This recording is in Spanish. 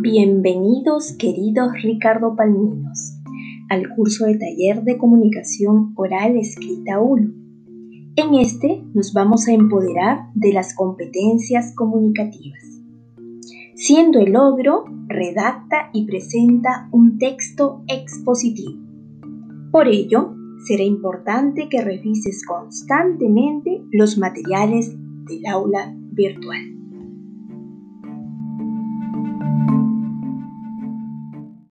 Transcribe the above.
Bienvenidos queridos Ricardo Palminos al curso de taller de comunicación oral escrita 1. En este nos vamos a empoderar de las competencias comunicativas. Siendo el logro, redacta y presenta un texto expositivo. Por ello, será importante que revises constantemente los materiales del aula virtual.